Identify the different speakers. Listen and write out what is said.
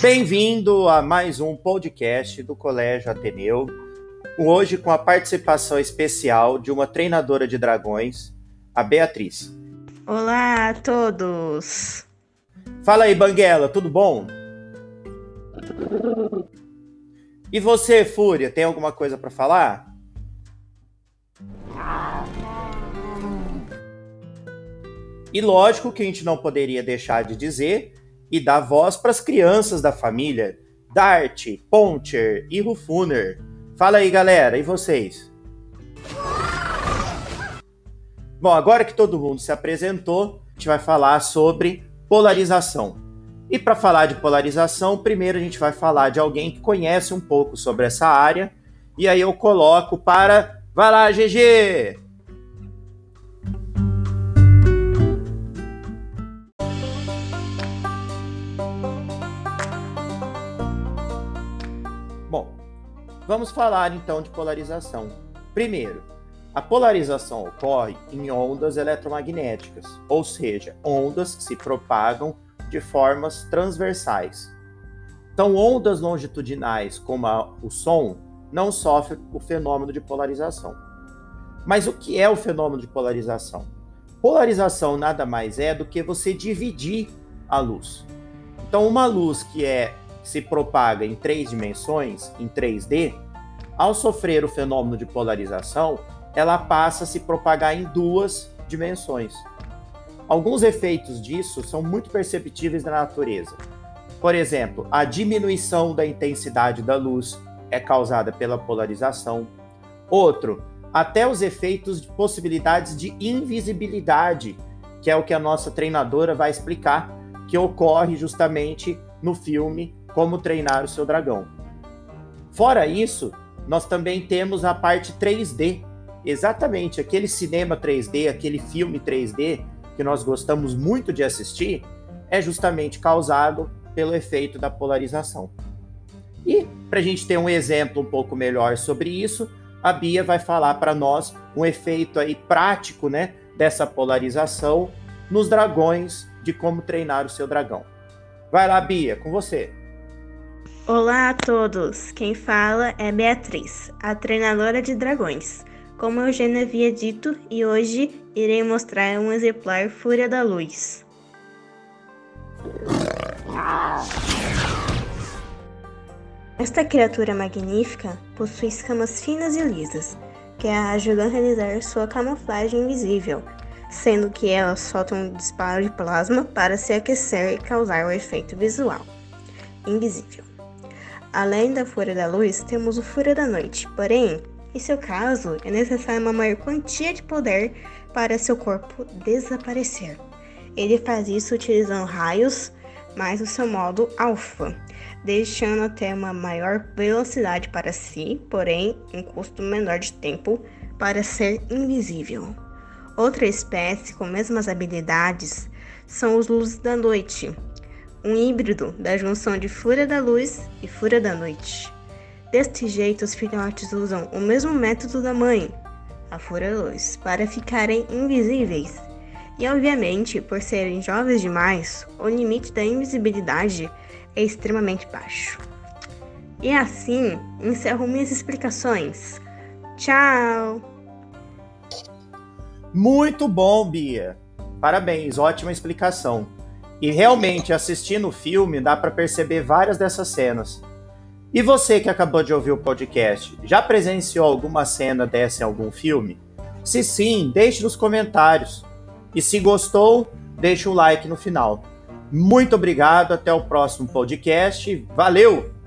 Speaker 1: Bem-vindo a mais um podcast do Colégio Ateneu. Hoje com a participação especial de uma treinadora de dragões, a Beatriz.
Speaker 2: Olá a todos!
Speaker 1: Fala aí, Banguela, tudo bom? E você, Fúria, tem alguma coisa para falar? E lógico que a gente não poderia deixar de dizer e dar voz para as crianças da família, Dart, Poncher e Rufuner. Fala aí, galera, e vocês? Bom, agora que todo mundo se apresentou, a gente vai falar sobre polarização. E para falar de polarização, primeiro a gente vai falar de alguém que conhece um pouco sobre essa área, e aí eu coloco para. Vai lá, GG! Vamos falar então de polarização. Primeiro, a polarização ocorre em ondas eletromagnéticas, ou seja, ondas que se propagam de formas transversais. Então, ondas longitudinais, como a, o som, não sofrem o fenômeno de polarização. Mas o que é o fenômeno de polarização? Polarização nada mais é do que você dividir a luz. Então, uma luz que é se propaga em três dimensões, em 3D, ao sofrer o fenômeno de polarização, ela passa a se propagar em duas dimensões. Alguns efeitos disso são muito perceptíveis na natureza. Por exemplo, a diminuição da intensidade da luz é causada pela polarização. Outro, até os efeitos de possibilidades de invisibilidade, que é o que a nossa treinadora vai explicar, que ocorre justamente no filme como treinar o seu dragão. Fora isso, nós também temos a parte 3D. Exatamente, aquele cinema 3D, aquele filme 3D que nós gostamos muito de assistir, é justamente causado pelo efeito da polarização. E para a gente ter um exemplo um pouco melhor sobre isso, a Bia vai falar para nós um efeito aí prático, né, dessa polarização nos dragões, de como treinar o seu dragão. Vai lá, Bia, com você.
Speaker 2: Olá a todos! Quem fala é Beatriz, a treinadora de dragões. Como eu já havia dito, e hoje irei mostrar um exemplar Fúria da Luz. Esta criatura magnífica possui escamas finas e lisas, que a ajudam a realizar sua camuflagem invisível, sendo que elas soltam um disparo de plasma para se aquecer e causar o efeito visual invisível. Além da Fúria da Luz, temos o Fúria da Noite. Porém, em seu caso, é necessária uma maior quantia de poder para seu corpo desaparecer. Ele faz isso utilizando raios, mais o seu modo alfa, deixando até uma maior velocidade para si, porém um custo menor de tempo para ser invisível. Outra espécie com mesmas habilidades são os luzes da noite, um híbrido da junção de Fúria da Luz e Fúria da Noite. Deste jeito, os filhotes usam o mesmo método da mãe, a Fúria da Luz, para ficarem invisíveis. E obviamente, por serem jovens demais, o limite da invisibilidade é extremamente baixo. E assim, encerro minhas explicações. Tchau!
Speaker 1: Muito bom, Bia! Parabéns, ótima explicação. E realmente, assistindo o filme, dá para perceber várias dessas cenas. E você que acabou de ouvir o podcast, já presenciou alguma cena dessa em algum filme? Se sim, deixe nos comentários. E se gostou, deixe um like no final. Muito obrigado, até o próximo podcast. Valeu!